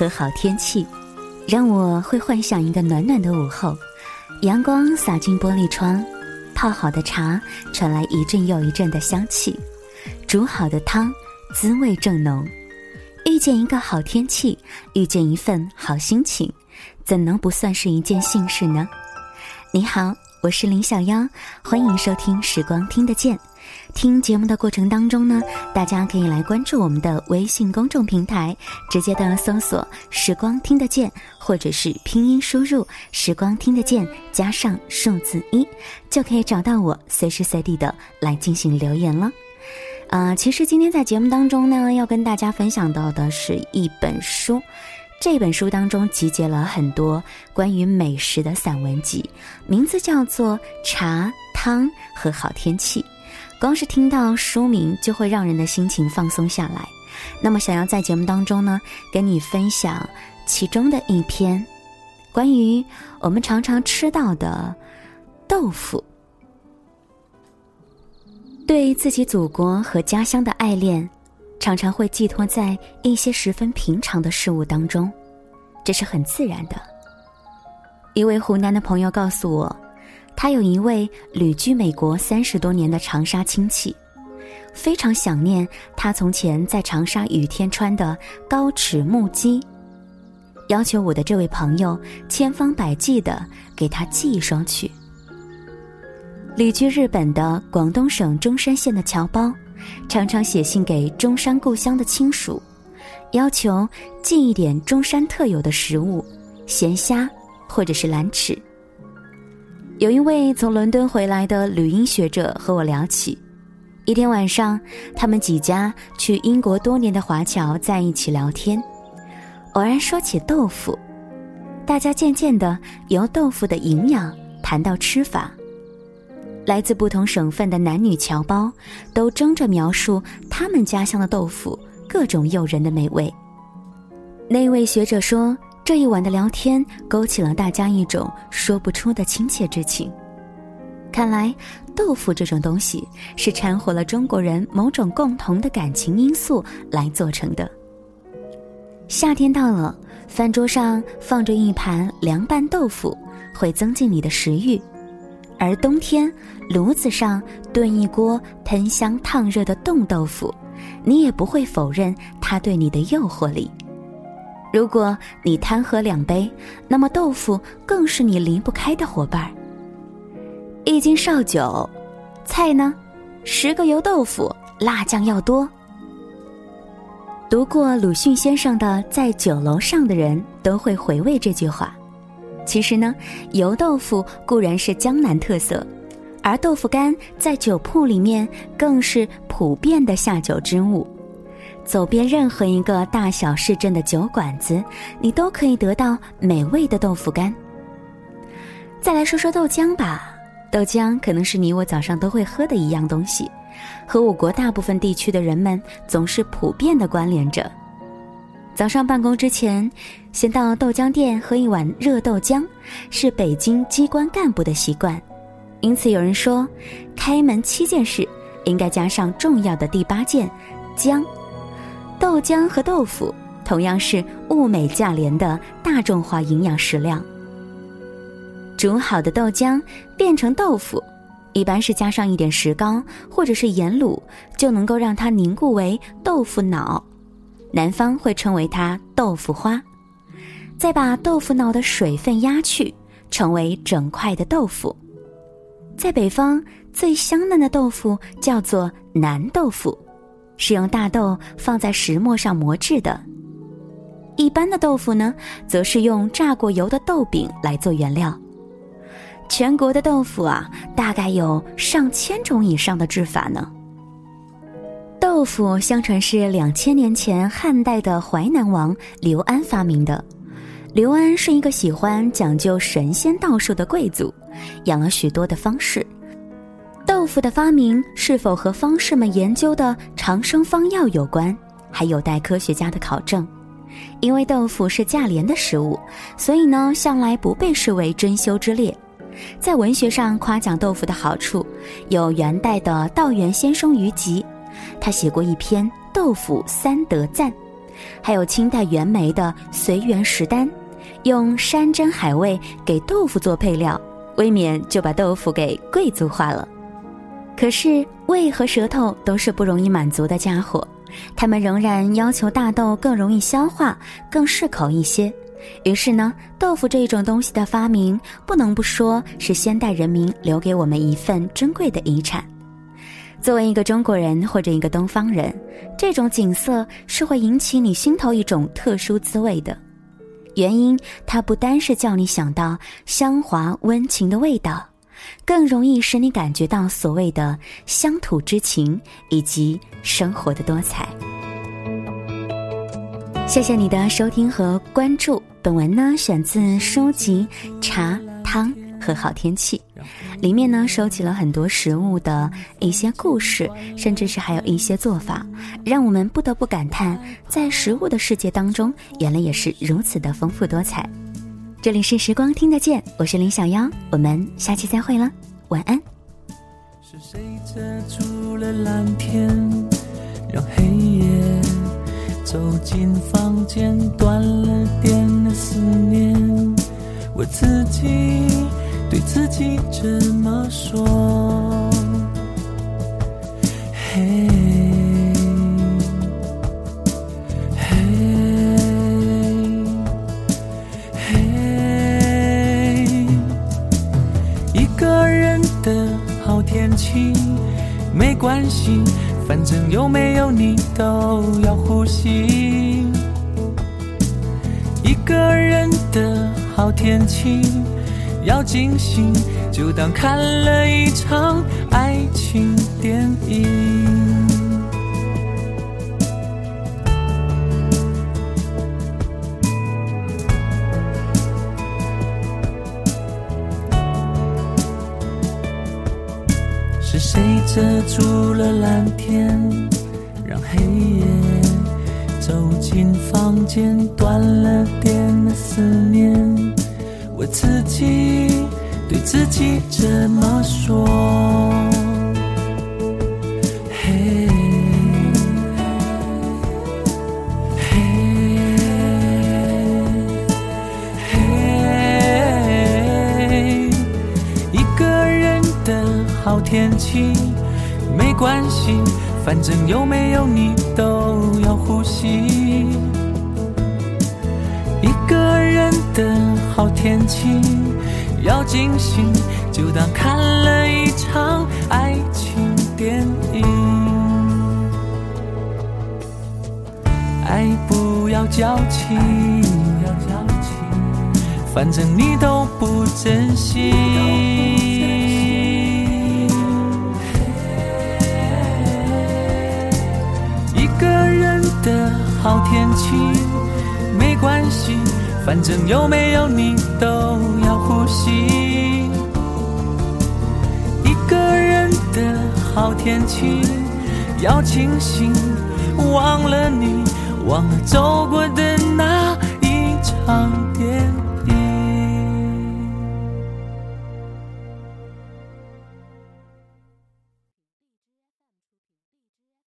和好天气，让我会幻想一个暖暖的午后，阳光洒进玻璃窗，泡好的茶传来一阵又一阵的香气，煮好的汤滋味正浓。遇见一个好天气，遇见一份好心情，怎能不算是一件幸事呢？你好，我是林小妖，欢迎收听《时光听得见》。听节目的过程当中呢，大家可以来关注我们的微信公众平台，直接的搜索“时光听得见”或者是拼音输入“时光听得见”加上数字一，就可以找到我，随时随地的来进行留言了。啊，其实今天在节目当中呢，要跟大家分享到的是一本书，这本书当中集结了很多关于美食的散文集，名字叫做《茶汤和好天气》。光是听到书名就会让人的心情放松下来。那么，想要在节目当中呢，跟你分享其中的一篇，关于我们常常吃到的豆腐。对自己祖国和家乡的爱恋，常常会寄托在一些十分平常的事物当中，这是很自然的。一位湖南的朋友告诉我。他有一位旅居美国三十多年的长沙亲戚，非常想念他从前在长沙雨天穿的高尺木屐，要求我的这位朋友千方百计的给他寄一双去。旅居日本的广东省中山县的侨胞，常常写信给中山故乡的亲属，要求寄一点中山特有的食物，咸虾或者是蓝翅。有一位从伦敦回来的旅英学者和我聊起，一天晚上，他们几家去英国多年的华侨在一起聊天，偶然说起豆腐，大家渐渐的由豆腐的营养谈到吃法。来自不同省份的男女侨胞都争着描述他们家乡的豆腐各种诱人的美味。那位学者说。这一晚的聊天勾起了大家一种说不出的亲切之情。看来，豆腐这种东西是掺和了中国人某种共同的感情因素来做成的。夏天到了，饭桌上放着一盘凉拌豆腐，会增进你的食欲；而冬天，炉子上炖一锅喷香烫热的冻豆腐，你也不会否认它对你的诱惑力。如果你贪喝两杯，那么豆腐更是你离不开的伙伴儿。一斤绍酒，菜呢？十个油豆腐，辣酱要多。读过鲁迅先生的《在酒楼上的人都会回味》这句话。其实呢，油豆腐固然是江南特色，而豆腐干在酒铺里面更是普遍的下酒之物。走遍任何一个大小市镇的酒馆子，你都可以得到美味的豆腐干。再来说说豆浆吧，豆浆可能是你我早上都会喝的一样东西，和我国大部分地区的人们总是普遍的关联着。早上办公之前，先到豆浆店喝一碗热豆浆，是北京机关干部的习惯。因此有人说，开门七件事应该加上重要的第八件，浆。豆浆和豆腐同样是物美价廉的大众化营养食粮。煮好的豆浆变成豆腐，一般是加上一点石膏或者是盐卤，就能够让它凝固为豆腐脑。南方会称为它豆腐花。再把豆腐脑的水分压去，成为整块的豆腐。在北方，最香嫩的豆腐叫做南豆腐。是用大豆放在石磨上磨制的。一般的豆腐呢，则是用炸过油的豆饼来做原料。全国的豆腐啊，大概有上千种以上的制法呢。豆腐相传是两千年前汉代的淮南王刘安发明的。刘安是一个喜欢讲究神仙道术的贵族，养了许多的方士。豆腐的发明是否和方士们研究的长生方药有关，还有待科学家的考证。因为豆腐是价廉的食物，所以呢，向来不被视为珍馐之列。在文学上夸奖豆腐的好处，有元代的道元先生于吉，他写过一篇《豆腐三德赞》，还有清代袁枚的《随园食单》，用山珍海味给豆腐做配料，未免就把豆腐给贵族化了。可是胃和舌头都是不容易满足的家伙，他们仍然要求大豆更容易消化，更适口一些。于是呢，豆腐这一种东西的发明，不能不说是先代人民留给我们一份珍贵的遗产。作为一个中国人或者一个东方人，这种景色是会引起你心头一种特殊滋味的。原因，它不单是叫你想到香滑温情的味道。更容易使你感觉到所谓的乡土之情以及生活的多彩。谢谢你的收听和关注。本文呢选自书籍《茶汤和好天气》，里面呢收集了很多食物的一些故事，甚至是还有一些做法，让我们不得不感叹，在食物的世界当中，原来也是如此的丰富多彩。这里是时光听得见，我是林小妖，我们下期再会了，晚安。是谁遮住了蓝天，让黑夜走进房间，断了电的思念。我自己对自己这么说。嘿。关系，反正有没有你都要呼吸。一个人的好天气，要惊喜，就当看了一场爱情电影。谁遮住了蓝天，让黑夜走进房间，断了电的思念。我自己对自己这么说。好天气没关系，反正有没有你都要呼吸。一个人的好天气要惊喜，就当看了一场爱情电影。爱不要矫情，反正你都不珍惜。好天气没关系，反正有没有你都要呼吸。一个人的好天气要清醒，忘了你，忘了走过的那一场。